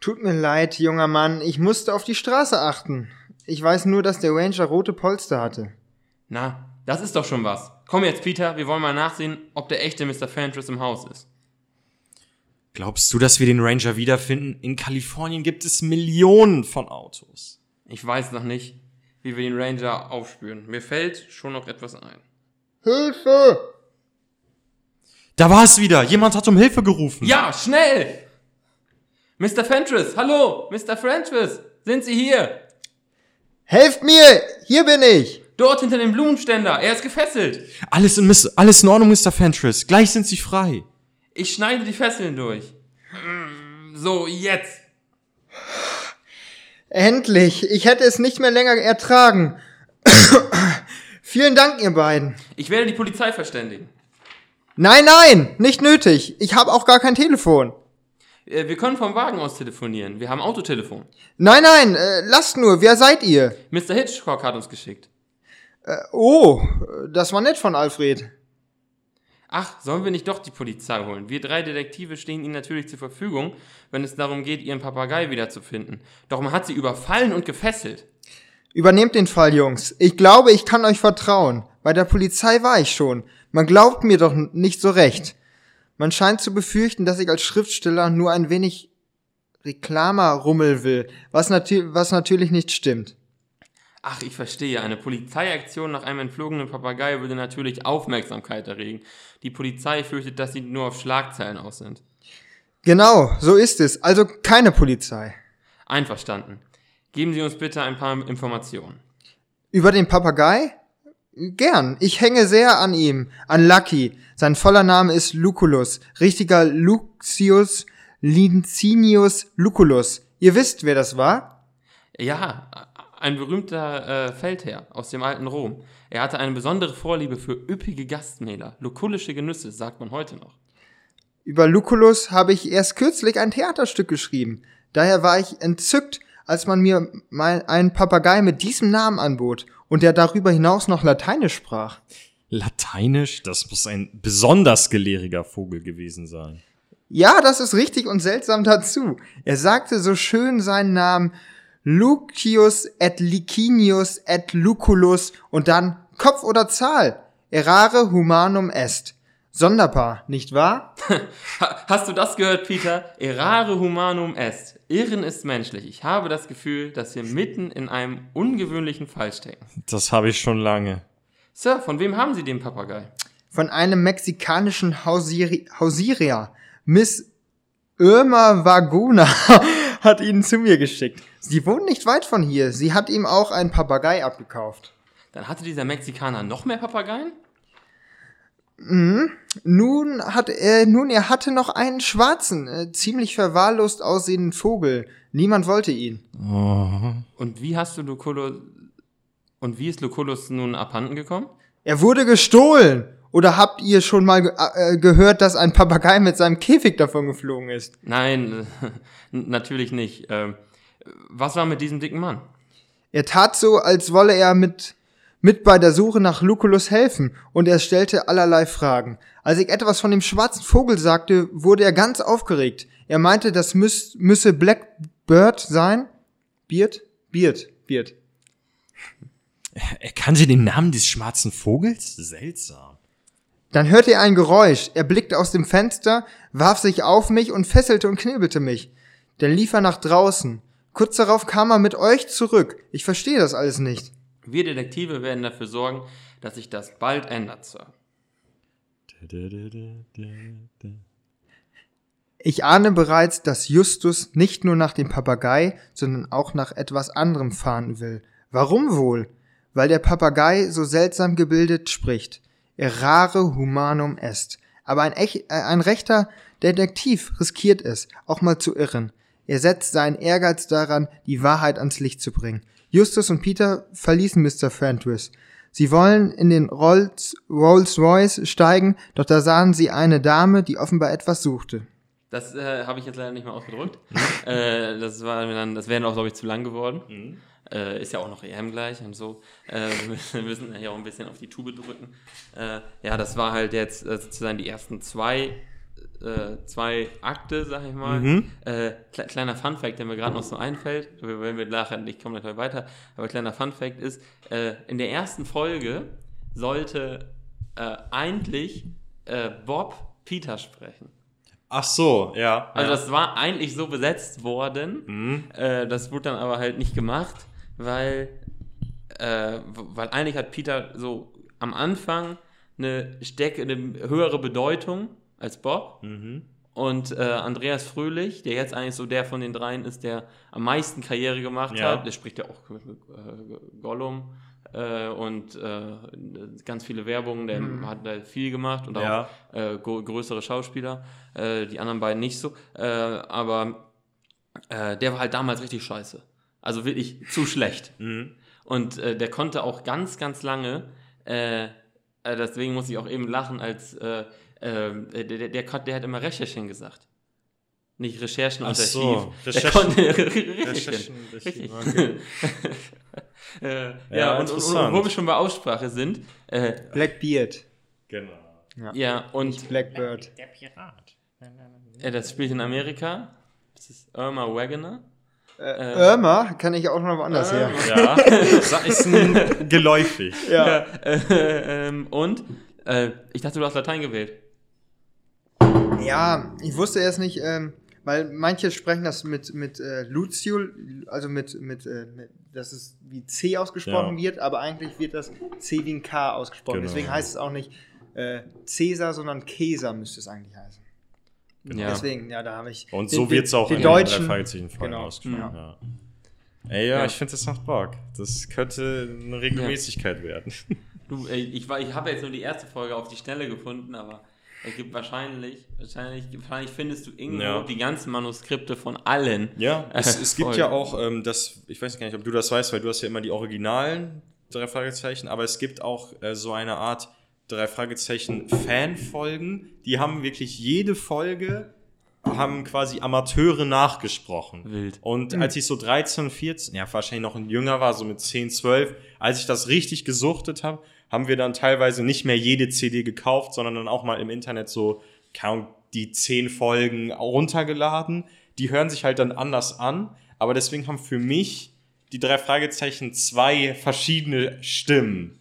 Tut mir leid, junger Mann, ich musste auf die Straße achten. Ich weiß nur, dass der Ranger rote Polster hatte. Na, das ist doch schon was. Komm jetzt, Peter, wir wollen mal nachsehen, ob der echte Mr. Fentress im Haus ist. Glaubst du, dass wir den Ranger wiederfinden? In Kalifornien gibt es Millionen von Autos. Ich weiß noch nicht, wie wir den Ranger aufspüren. Mir fällt schon noch etwas ein. Hilfe! Da war es wieder. Jemand hat um Hilfe gerufen. Ja, schnell! Mr. Fentress, hallo! Mr. Fentress, sind Sie hier? Helft mir! Hier bin ich! Dort hinter dem Blumenständer, er ist gefesselt. Alles in, Miss, alles in Ordnung, Mr. Fentress. Gleich sind Sie frei. Ich schneide die Fesseln durch. So, jetzt. Endlich! Ich hätte es nicht mehr länger ertragen. (coughs) Vielen Dank, ihr beiden. Ich werde die Polizei verständigen. Nein, nein, nicht nötig. Ich habe auch gar kein Telefon. Äh, Wir können vom Wagen aus telefonieren. Wir haben Autotelefon. Nein, nein, äh, lasst nur. Wer seid ihr? Mr. Hitchcock hat uns geschickt. Oh, das war nett von Alfred. Ach, sollen wir nicht doch die Polizei holen? Wir drei Detektive stehen Ihnen natürlich zur Verfügung, wenn es darum geht, Ihren Papagei wiederzufinden. Doch man hat sie überfallen und gefesselt. Übernehmt den Fall, Jungs. Ich glaube, ich kann euch vertrauen. Bei der Polizei war ich schon. Man glaubt mir doch nicht so recht. Man scheint zu befürchten, dass ich als Schriftsteller nur ein wenig Reklamerrummel will, was, natür was natürlich nicht stimmt. Ach, ich verstehe. Eine Polizeiaktion nach einem entflogenen Papagei würde natürlich Aufmerksamkeit erregen. Die Polizei fürchtet, dass sie nur auf Schlagzeilen aus sind. Genau, so ist es. Also keine Polizei. Einverstanden. Geben Sie uns bitte ein paar Informationen. Über den Papagei? Gern. Ich hänge sehr an ihm, an Lucky. Sein voller Name ist Lucullus, richtiger Lucius Lincinius Lucullus. Ihr wisst, wer das war? Ja, ein berühmter äh, Feldherr aus dem alten Rom. Er hatte eine besondere Vorliebe für üppige Gastmähler. Lukullische Genüsse, sagt man heute noch. Über Lucullus habe ich erst kürzlich ein Theaterstück geschrieben. Daher war ich entzückt, als man mir mein, einen Papagei mit diesem Namen anbot und der darüber hinaus noch Lateinisch sprach. Lateinisch? Das muss ein besonders gelehriger Vogel gewesen sein. Ja, das ist richtig und seltsam dazu. Er sagte so schön seinen Namen Lucius et Licinius et Lucullus und dann Kopf oder Zahl. Errare humanum est. Sonderbar, nicht wahr? Ha, hast du das gehört, Peter? Errare humanum est. Irren ist menschlich. Ich habe das Gefühl, dass wir mitten in einem ungewöhnlichen Fall stecken. Das habe ich schon lange. Sir, von wem haben Sie den Papagei? Von einem mexikanischen Hausiri Hausierer. Miss Irma Vaguna (laughs) hat ihn zu mir geschickt. Sie wohnt nicht weit von hier. Sie hat ihm auch einen Papagei abgekauft. Dann hatte dieser Mexikaner noch mehr Papageien? Nun hat er, nun er hatte noch einen schwarzen, äh, ziemlich verwahrlost aussehenden Vogel. Niemand wollte ihn. Und wie hast du Lucullus... Und wie ist Lucullus nun abhanden gekommen? Er wurde gestohlen. Oder habt ihr schon mal ge äh, gehört, dass ein Papagei mit seinem Käfig davon geflogen ist? Nein, (laughs) natürlich nicht. Ähm, was war mit diesem dicken Mann? Er tat so, als wolle er mit, mit bei der Suche nach Lucullus helfen, und er stellte allerlei Fragen. Als ich etwas von dem schwarzen Vogel sagte, wurde er ganz aufgeregt. Er meinte, das müß, müsse Blackbird sein. Beard? Beard, Beard. Er kannte den Namen des schwarzen Vogels? Seltsam. Dann hörte er ein Geräusch. Er blickte aus dem Fenster, warf sich auf mich und fesselte und knebelte mich. Dann lief er nach draußen. Kurz darauf kam er mit euch zurück. Ich verstehe das alles nicht. Wir Detektive werden dafür sorgen, dass sich das bald ändert, Sir. Ich ahne bereits, dass Justus nicht nur nach dem Papagei, sondern auch nach etwas anderem fahren will. Warum wohl? Weil der Papagei so seltsam gebildet spricht. Errare humanum est. Aber ein, echt, äh, ein rechter Detektiv riskiert es, auch mal zu irren. Er setzt seinen Ehrgeiz daran, die Wahrheit ans Licht zu bringen. Justus und Peter verließen Mr. Fenris. Sie wollen in den Rolls, Rolls Royce steigen, doch da sahen sie eine Dame, die offenbar etwas suchte. Das äh, habe ich jetzt leider nicht mehr ausgedrückt. (laughs) äh, das war dann, das wäre auch, glaube ich, zu lang geworden. Mhm. Äh, ist ja auch noch EM gleich und so. Äh, wir müssen ja auch ein bisschen auf die Tube drücken. Äh, ja, das war halt jetzt äh, sozusagen die ersten zwei, äh, zwei Akte, sag ich mal. Mhm. Äh, kle kleiner Funfact, der mir gerade noch so einfällt, wenn wir nachher, ich komme natürlich weiter, aber kleiner Funfact ist, äh, in der ersten Folge sollte äh, eigentlich äh, Bob Peter sprechen. Ach so, ja. Also ja. das war eigentlich so besetzt worden. Mhm. Äh, das wurde dann aber halt nicht gemacht, weil, weil eigentlich hat Peter so am Anfang eine, Steck, eine höhere Bedeutung als Bob. Mhm. Und äh, Andreas Fröhlich, der jetzt eigentlich so der von den dreien ist, der am meisten Karriere gemacht Ja. hat, der spricht ja auch äh, Gollum äh, und äh, ganz viele Werbungen, der hat da viel gemacht und auch Ja. äh, gro- größere Schauspieler, äh, die anderen beiden nicht so. Äh, aber äh, der war halt damals richtig scheiße. Also wirklich zu schlecht. (laughs) Mhm. Und äh, der konnte auch ganz, ganz lange, äh, äh, deswegen muss ich auch eben lachen, als äh, äh, der, der, der, der hat immer Recherchen gesagt. Nicht Recherchen Ach und so, Archiv. Der Recherchen- konnte (laughs) Recherchen, Richtig. okay. (laughs) äh, ja, Ja, und, und, und wo wir schon bei Aussprache sind, äh, Blackbeard. Genau. ja, und Blackbird. Der Pirat. äh, das spielt in Amerika. Das ist Irma Wagoner. Äh, Irma kann ich auch noch woanders her. Ja, (laughs) das ist geläufig. Ja. Äh, ähm, und äh, ich dachte, du hast Latein gewählt. Ja, ich wusste erst nicht, ähm, weil manche sprechen das mit, mit äh, Lucio, also mit, mit, äh, mit, dass es wie C ausgesprochen Ja. wird, aber eigentlich wird das C wie ein K ausgesprochen. Genau. Deswegen heißt es auch nicht äh, Cäsar, sondern Käser müsste es eigentlich heißen. Ja. Deswegen, ja, da habe ich. Und den- so wird es auch den in Deutschen. Fragezeichen Genau. ausgesprochen. Ja. Ja. Ey, ja, Ja. ich finde, das macht Bock. Das könnte eine Regelmäßigkeit werden. Du, ey, ich, war- ich habe jetzt nur die erste Folge auf die Schnelle gefunden, aber es gibt wahrscheinlich, wahrscheinlich, wahrscheinlich findest du irgendwo Ja. die ganzen Manuskripte von allen. Ja, es, (laughs) es gibt ja auch ähm, das, ich weiß gar nicht, ob du das weißt, weil du hast ja immer die originalen drei Fragezeichen, aber es gibt auch äh, so eine Art drei Fragezeichen Fanfolgen, die haben wirklich jede Folge haben quasi Amateure nachgesprochen. Wild. Und als ich so 13, 14, ja, wahrscheinlich noch ein jünger war, so mit 10, 12, als ich das richtig gesuchtet habe, haben wir dann teilweise nicht mehr jede CD gekauft, sondern dann auch mal im Internet so, keine Ahnung, die 10 Folgen runtergeladen. Die hören sich halt dann anders an, aber deswegen haben für mich die drei Fragezeichen zwei verschiedene Stimmen.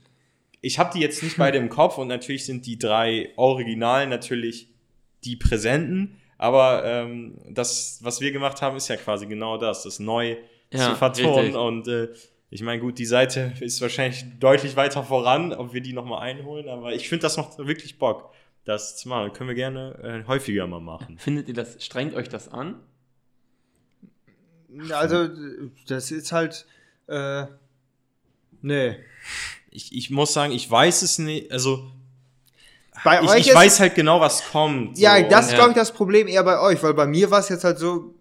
Ich habe die jetzt nicht beide im Kopf und natürlich sind die drei Originalen natürlich die Präsenten, aber ähm, das, was wir gemacht haben, ist ja quasi genau das, das neu Ja, zu vertonen. Und äh, ich meine, gut, die Seite ist wahrscheinlich deutlich weiter voran, ob wir die nochmal einholen, aber ich finde, das macht wirklich Bock, das zu machen. Können wir gerne äh, häufiger mal machen. Findet ihr das, strengt euch das an? Also, das ist halt. Äh, nee. Ich, ich muss sagen, ich weiß es nicht, also Bei ich, euch ich ist- weiß halt genau, was kommt. Ja, so. das ist, Ja. glaube ich, das Problem eher bei euch, weil bei mir war es jetzt halt so.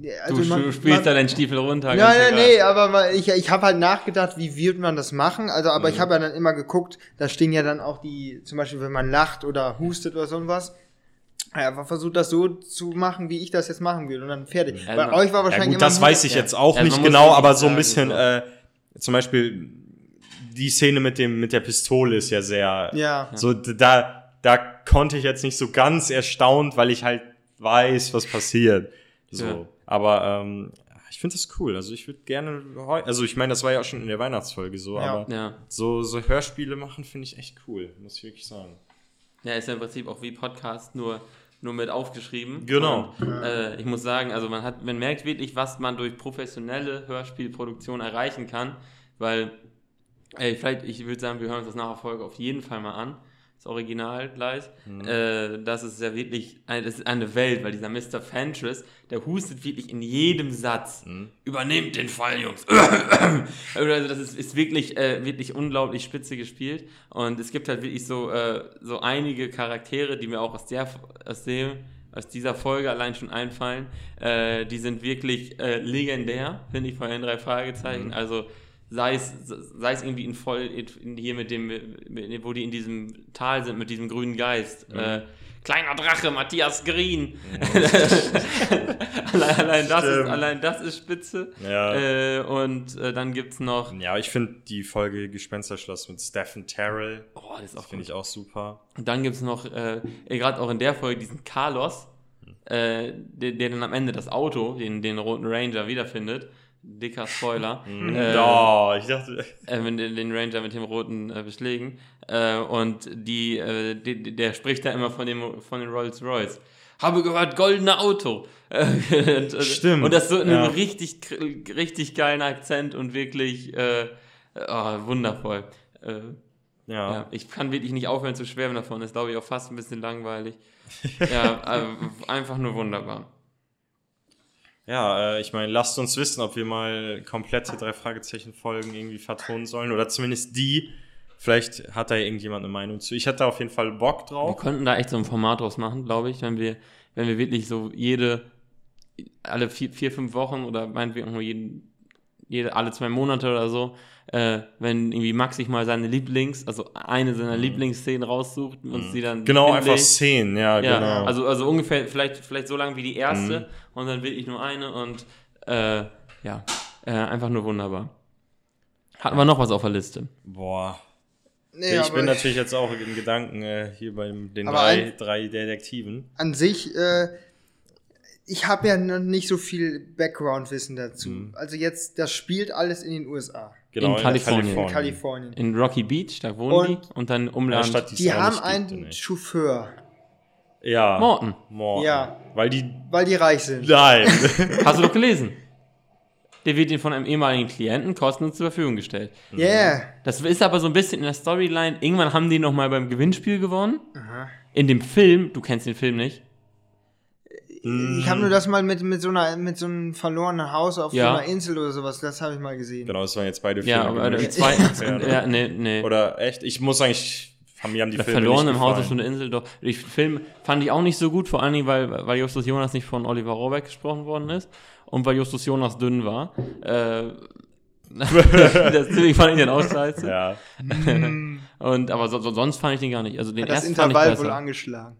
Ja, Also du, man- spielst man- da deinen Stiefel runter. Nein, nein, nee, aber ich, ich habe halt nachgedacht, wie wird man das machen. Also, aber Mhm. ich habe ja dann immer geguckt, da stehen ja dann auch die, zum Beispiel, wenn man lacht oder hustet oder so was. Ja, einfach versucht das so zu machen, wie ich das jetzt machen würde und dann fertig. Ja, Bei man- euch war Ja, wahrscheinlich gut, das weiß ich Ja. jetzt auch Also nicht genau, aber so ein bisschen, so. äh, zum Beispiel die Szene mit dem mit der Pistole ist ja sehr, Ja. so da da konnte ich jetzt nicht so ganz erstaunt, weil ich halt weiß, was passiert. So, Ja. Aber ähm, ich finde das cool. Also ich würde gerne, also ich meine, das war ja auch schon in der Weihnachtsfolge so, Ja. aber Ja. so so Hörspiele machen finde ich echt cool, muss ich wirklich sagen. ja, ist ja im Prinzip auch wie Podcast, nur, nur mit aufgeschrieben. Genau. Und, äh, ich muss sagen, also man hat, man merkt wirklich, was man durch professionelle Hörspielproduktion erreichen kann, weil, ey, vielleicht, ich würde sagen, wir hören uns das nach der Folge auf jeden Fall mal an, das Original gleich. Mhm. Äh, das ist ja wirklich, ein- das ist eine Welt, weil dieser Mr. Fentress, der hustet wirklich in jedem Satz. Mhm. Übernehmt den Fall, Jungs. (clears throat) also das ist, ist wirklich, äh, wirklich unglaublich spitze gespielt. Und es gibt halt wirklich so, äh, so einige Charaktere, die mir auch aus der, aus dem, aus dieser Folge allein schon einfallen. Äh, die sind wirklich äh, legendär, finde ich, von den drei Fragezeichen. Also sei es, sei es irgendwie in voll, in, hier mit dem, mit, wo die in diesem Tal sind, mit diesem grünen Geist. Äh, kleiner Drache, Matthias Green. (laughs) allein, allein, das ist, allein das ist spitze. Ja. Äh, und äh, dann gibt es noch. Ja, ich finde die Folge Gespensterschloss mit Stephen Terrell, Oh, das auch finde ich auch super. Und dann gibt es noch, äh, gerade auch in der Folge, diesen Carlos, äh, der, der dann am Ende das Auto, den, den roten Ranger, wiederfindet. Dicker Spoiler. (laughs) Äh, oh, ich dachte, äh, den, Ranger mit dem roten äh, Beschlägen. Äh, und die, äh, die, der spricht da immer von dem von den Rolls Royce. Habe gehört, goldene Auto. Und, (laughs) Stimmt, Und das so in einem ja. richtig, richtig geilen Akzent und wirklich äh, oh, wundervoll. Äh, ja. ja, ich kann wirklich nicht aufhören zu schwärmen davon. Das ist, glaube ich, auch fast ein bisschen langweilig. (laughs) Ja, einfach nur wunderbar. Ja, äh, ich meine, lasst uns wissen, ob wir mal komplette drei Fragezeichen Folgen irgendwie vertonen sollen oder zumindest die. Vielleicht hat da irgendjemand eine Meinung zu. Ich hätte da auf jeden Fall Bock Wir drauf. könnten da echt so ein Format draus machen, glaube ich, wenn wir, wenn wir wirklich so jede, alle vier, vier fünf Wochen oder meinetwegen auch nur jeden, jede, alle zwei Monate oder so, äh, wenn irgendwie Max sich mal seine Lieblings, also eine seiner Lieblingsszenen raussucht und uns die dann Mhm. Genau, einfach. Szenen, ja, Ja, genau. also, also ungefähr, vielleicht, vielleicht so lang wie die erste und dann wirklich nur eine und äh, ja, äh, einfach nur wunderbar. Hatten wir noch was auf der Liste? Boah. Nee, ich bin natürlich jetzt auch in Gedanken äh, hier bei den drei, ein- drei Detektiven. an sich, äh, ich habe ja noch nicht so viel Background-Wissen dazu. Mhm. Also jetzt, das spielt alles in den USA, Genau, In Kalifornien. in Kalifornien. In Rocky Beach, da wohnen Und- die und dann Ja, Umland. Stadt, es Die haben nicht gibt, einen ne? Chauffeur, Ja. Morton. Morton. Ja. Weil die. weil die reich sind. Nein. (laughs) Hast du doch gelesen. (laughs) Der wird ihm von einem ehemaligen Klienten kostenlos zur Verfügung gestellt. Yeah. Das ist aber so ein bisschen in der Storyline. Irgendwann haben die nochmal beim Gewinnspiel gewonnen. In dem Film, du kennst den Film nicht. Ich habe nur das mal mit, mit so einer mit so einem verlorenen Haus auf Ja. so einer Insel oder sowas, das habe ich mal gesehen. genau, das waren jetzt beide Ja, Filme. aber im gemischt. zweiten. (laughs) Ja, ja, nee, nee. Oder echt? Ich muss sagen, ich, mir haben die Der Filme Verloren nicht im Haus gefallen. ist schon eine Insel, doch. Den Film fand ich auch nicht so gut, vor allen Dingen, weil, weil Justus Jonas nicht von Oliver Rohrbeck gesprochen worden ist und weil Justus Jonas dünn war. Äh, (laughs) Deswegen fand ich den auch scheiße. Ja. (laughs) Und, aber so, so, sonst fand ich den gar nicht. Also den Hat das ersten fand ich Intervall wohl angeschlagen.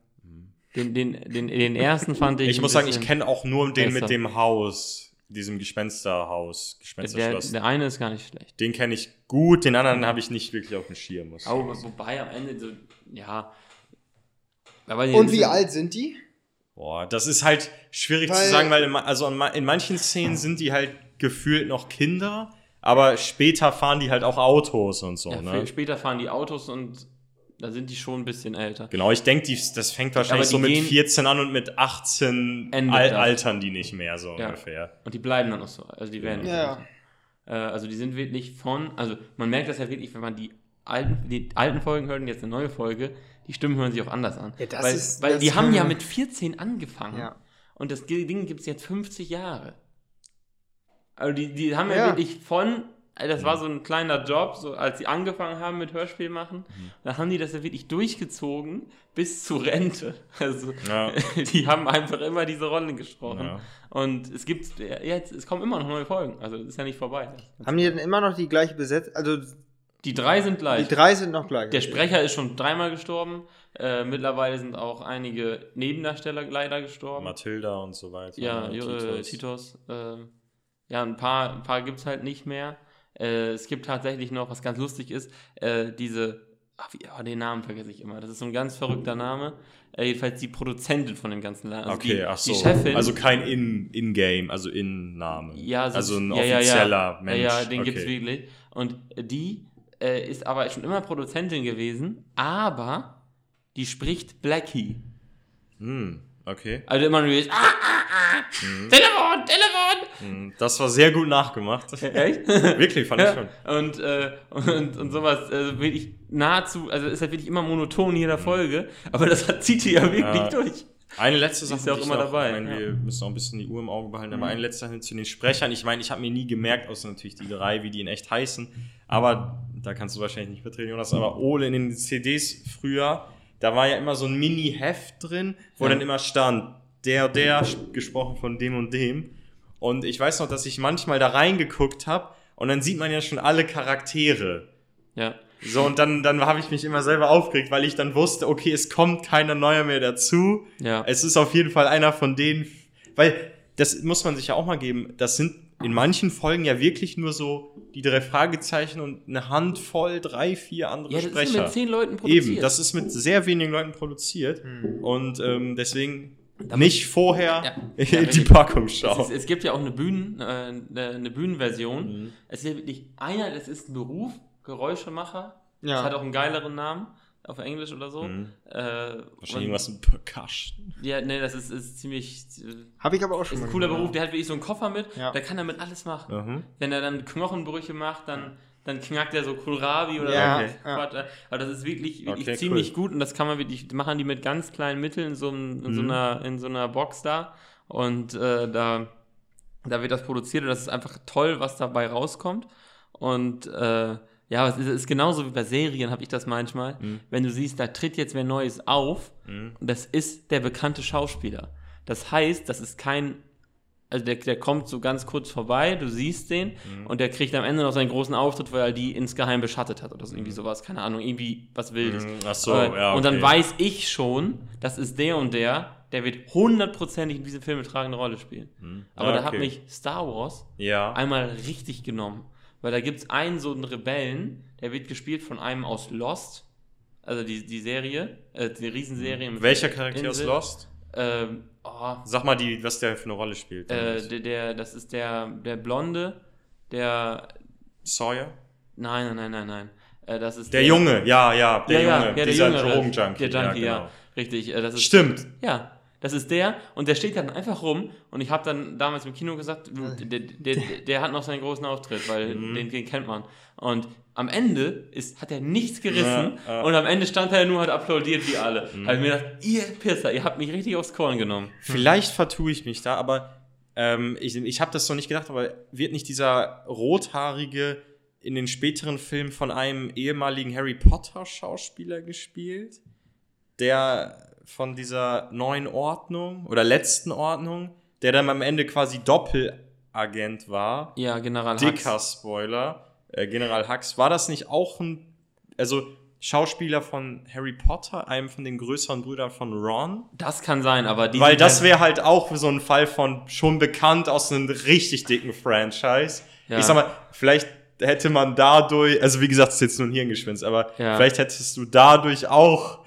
Den, den, den, den ersten fand ich. Ich muss sagen, ich kenne auch nur den besser. mit dem Haus, diesem Gespensterhaus, der, Gespensterschloss. der eine ist gar nicht schlecht. den kenne ich gut, den anderen habe ich nicht wirklich auf dem Schirm. Muss Oh, sagen. wobei am Ende so, ja. Aber Und wie alt sind die? Boah, das ist halt schwierig zu Weil- sagen, weil in, also in manchen Szenen sind die halt gefühlt noch Kinder, aber später fahren die halt auch Autos und so, Ja, ne? Später fahren die Autos und da sind die schon ein bisschen älter. Genau, ich denke, das fängt wahrscheinlich so mit gehen- 14 an und mit 18 Endet al das. altern die nicht mehr so Ja. ungefähr. Und die bleiben dann auch so. Also die werden nicht Ja. Äh, also die sind wirklich von, also man merkt das ja wirklich, wenn man die alten, die alten Folgen hört und jetzt eine neue Folge, die Stimmen hören sich auch anders an. Ja, das weil ist- weil das die haben ja mit 14 angefangen Ja. und das Ding gibt es jetzt 50 Jahre. Also die, die haben ja, Ja. wirklich von, das war so ein kleiner Job, so als sie angefangen haben mit Hörspiel machen, da haben die das ja wirklich durchgezogen bis zur Rente. (laughs) Also Ja. (laughs) die haben einfach immer diese Rollen gesprochen. Ja. Und es gibt jetzt, es kommen immer noch neue Folgen. Also es ist ja nicht vorbei. Haben die denn immer noch die gleiche Besetzung? Also Die drei sind die gleich. drei sind noch gleich. Der Sprecher ist schon dreimal gestorben. Äh, mittlerweile sind auch einige Nebendarsteller leider gestorben. Mathilda und so weiter. ja, ne, Jo- äh, Titos. äh, ja, ein paar, ein paar gibt es halt nicht mehr. Äh, es gibt tatsächlich noch, was ganz lustig ist, äh, diese, ach, wie, oh, den Namen vergesse ich immer. Das ist so ein ganz verrückter Name. Äh, jedenfalls die Produzentin von dem ganzen Laden. Also Okay, die, ach so. Die Chefin. Also kein In- In-Game, also In-Name. Ja, so- also ein ja, ja, ja. offizieller Mensch. Ja, ja, den okay. gibt's wirklich. Und die äh, ist aber schon immer Produzentin gewesen, aber die spricht Blackie. Hm, okay. Also immer nur dieses, ah, ah, Telefon, Telefon! Hm, Das war sehr gut nachgemacht. Echt? (laughs) Wirklich, fand ich Ja. schon. Und, äh, und, und sowas, also wirklich nahezu, also ist halt wirklich immer monoton in jeder Folge, aber das hat zieht die ja wirklich Ja. durch. Eine letzte Sache, ist ja auch immer noch, dabei, Ich meine, ja. Mhm. wir müssen auch ein bisschen die Uhr im Auge behalten, aber eine letzte Sache zu den Sprechern. Ich meine, ich habe mir nie gemerkt, außer natürlich die drei, wie die in echt heißen. Aber da kannst du wahrscheinlich nicht mitreden, Jonas. Aber Ole in den CDs früher, da war ja immer so ein Mini-Heft drin, wo Ja. dann immer stand, der, der, gesprochen von dem und dem. Und ich weiß noch, dass ich manchmal da reingeguckt habe und dann sieht man ja schon alle Charaktere. Ja. So, und dann, dann habe ich mich immer selber aufgeregt, weil ich dann wusste, okay, es kommt keiner neuer mehr dazu. Ja. Es ist auf jeden Fall einer von denen, weil das muss man sich ja auch mal geben, das sind in manchen Folgen ja wirklich nur so die drei Fragezeichen und eine Handvoll, drei, vier andere Ja, das ist Sprecher. mit zehn Leuten produziert. Eben, das ist mit sehr wenigen Leuten produziert Hm. und ähm, deswegen nicht vorher Ja. (laughs) die. Packung Es, schauen. ist, es gibt ja auch eine, Bühnen, äh, eine, Bühnenversion. Mhm. Es ist ja wirklich einer, das ist ein Beruf, Geräuschemacher. Ja. Das hat auch einen geileren Namen auf Englisch oder so. Mhm. Äh, Wahrscheinlich irgendwas mit Percussion. Ja, nee, das ist, ist ziemlich. äh, Habe ich aber auch schon Ist ein cooler gehört. Beruf, der hat wirklich so einen Koffer mit, Ja. da kann er mit alles machen. Mhm. Wenn er dann Knochenbrüche macht, dann, dann knackt er so Kohlrabi oder Ja, so. okay. Aber das ist wirklich, wirklich Okay, ziemlich cool. gut und das kann man wirklich, machen die mit ganz kleinen Mitteln in so, in so, Mhm. einer, in so einer Box da. Und äh, da, da wird das produziert und das ist einfach toll, was dabei rauskommt. Und äh, ja, es ist, es ist genauso wie bei Serien, habe ich das manchmal. Mhm. Wenn du siehst, da tritt jetzt wer Neues auf Mhm. und das ist der bekannte Schauspieler. Das heißt, das ist kein, also der, der kommt so ganz kurz vorbei, du siehst den Mhm. und der kriegt am Ende noch seinen großen Auftritt, weil er die insgeheim beschattet hat oder so Mhm. irgendwie sowas, keine Ahnung, irgendwie was Wildes. Mhm, Ach so, Äh, ja. Und dann okay. weiß ich schon, das ist der und der, der wird hundertprozentig in diesem Film eine tragende Rolle spielen. Mhm. Aber Ja, da hat okay. mich Star Wars Ja. einmal richtig genommen. Weil da gibt es einen so einen Rebellen, der wird gespielt von einem aus Lost, also die, die Serie, äh, die Riesenserie. mit Welcher Charakter Insel. Lost? Ähm, oh, Sag mal, die, was der für eine Rolle spielt. äh, der, der, das ist der, der Blonde, der, Sawyer? nein, nein, nein, nein, nein. Äh, das ist Der Junge, ja, ja, der ja, Junge, ja, der dieser Junge, Drogenjunkie. Der Junkie, ja, genau. richtig. Äh, das ist, Stimmt. Ja, das ist der und der steht dann einfach rum und ich habe dann damals im Kino gesagt, der, der, der, der hat noch seinen großen Auftritt, weil Mhm. den, den kennt man. Und am Ende ist, hat er nichts gerissen Ja, ja. und am Ende stand er nur und hat applaudiert wie alle. Mhm. Habe ich mir gedacht, ihr Pisser, ihr habt mich richtig aufs Korn genommen. Vielleicht vertue ich mich da, aber ähm, ich, ich habe das noch nicht gedacht, aber wird nicht dieser rothaarige in den späteren Filmen von einem ehemaligen Harry Potter Schauspieler gespielt, der von dieser neuen Ordnung oder letzten Ordnung, der dann am Ende quasi Doppelagent war. Ja, General Dicker Hux. Spoiler, äh, General Hux. War das nicht auch ein, also Schauspieler von Harry Potter, einem von den größeren Brüdern von Ron? Das kann sein, aber die Weil das wäre halt auch so ein Fall von schon bekannt aus einem richtig dicken Franchise. Ja. Ich sag mal, vielleicht hätte man dadurch, also wie gesagt, das ist jetzt nur ein Hirngespinst, aber Ja. vielleicht hättest du dadurch auch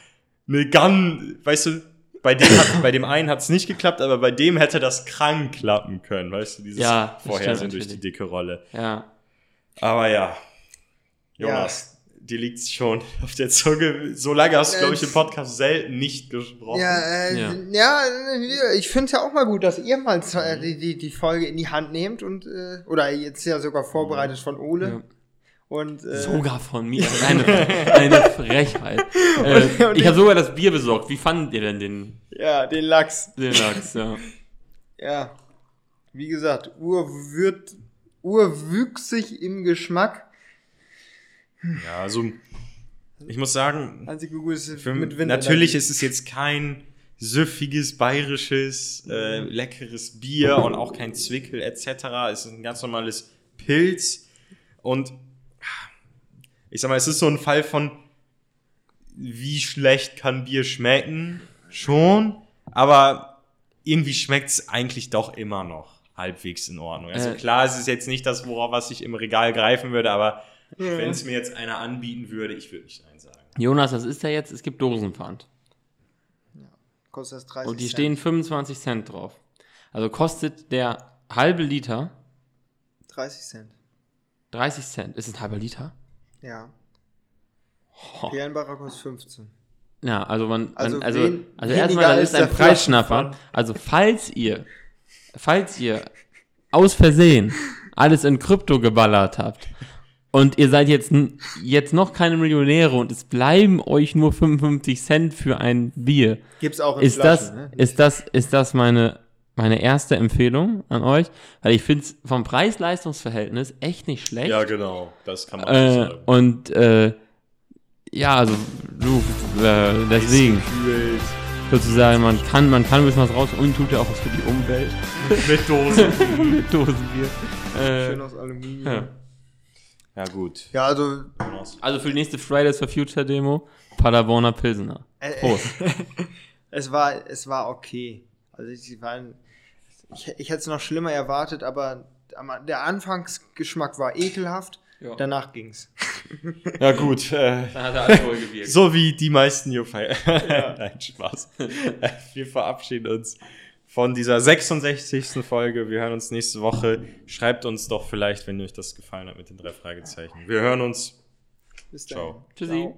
eine ganz, weißt du, bei dem, hat, bei dem einen hat es nicht geklappt, aber bei dem hätte das krank klappen können, weißt du, dieses Ja, Vorhersehen durch die dicke Rolle. Ja. Aber ja, Jonas, dir liegt's schon auf der Zunge. So lange hast du, glaube ich, im Podcast selten nicht gesprochen. Ja, äh, Ja. ja. äh, ich finde es ja auch mal gut, dass ihr mal äh, die, die, die Folge in die Hand nehmt und äh, oder jetzt ja sogar vorbereitet von Ole. Ja. Und äh, Sogar von mir. (laughs) Eine, eine Frechheit. Äh, und ich ich- habe sogar das Bier besorgt. Wie fandet ihr denn den, ja, den Lachs. den Lachs? Ja. Ja. Wie gesagt, urwürt, urwüchsig im Geschmack. Ja, also ich muss sagen, Einzige Gute ist für, mit Wind. natürlich ist es jetzt kein süffiges, bayerisches, äh, leckeres Bier und auch kein Zwickel etc. Es ist ein ganz normales Pilz und ich sag mal, es ist so ein Fall von wie schlecht kann Bier schmecken? Schon, aber irgendwie schmeckt es eigentlich doch immer noch halbwegs in Ordnung. Also Äh. klar, es ist jetzt nicht das, worauf was ich im Regal greifen würde, aber Ja. wenn es mir jetzt einer anbieten würde, ich würde nicht Nein sagen. Jonas, was ist da jetzt? Es gibt Dosenpfand. Kostet das 30 Und die Cent. stehen 25 Cent drauf. Also kostet der halbe Liter 30 Cent. 30 Cent. Ist es ein halber Liter? Ja. Oh. Perlenbacher kostet 15. Ja, also man, Also man, also, wen- also erstmal, als ist ein Preisschnapper. Also falls ihr falls ihr aus Versehen alles in Krypto geballert habt und ihr seid jetzt, jetzt noch keine Millionäre und es bleiben euch nur 55 Cent für ein Bier, Gibt's auch in ist Flaschen, das, ne? ist das, ist das meine, meine erste Empfehlung an euch? Weil ich finde es vom Preis-Leistungs-Verhältnis echt nicht schlecht. Ja, genau. Das kann man äh, sagen. und äh, ja, also du, äh, deswegen Kühlt. Sozusagen, man kann, man kann ein bisschen was raus und tut ja auch was für die Umwelt. Mit Dosen. (laughs) Mit Dosenbier. Äh, Schön aus Aluminium. ja. Ja, ja, gut. also Also für die nächste Fridays for Future Demo, Paderborner Pilsener. Prost. (laughs) es war, es war okay. Also sie waren, ich, ich hätte es noch schlimmer erwartet, aber der Anfangsgeschmack war ekelhaft. Ja. Danach ging's. Ja, gut. Äh, Dann hat er Alkohol gewirkt. (laughs) so wie die meisten Jufei. (laughs) Nein, Spaß. (laughs) Wir verabschieden uns von dieser 66. Folge. Wir hören uns nächste Woche. Schreibt uns doch vielleicht, wenn euch das gefallen hat mit den drei Fragezeichen. Wir hören uns. Bis dann. Ciao. Tschüssi.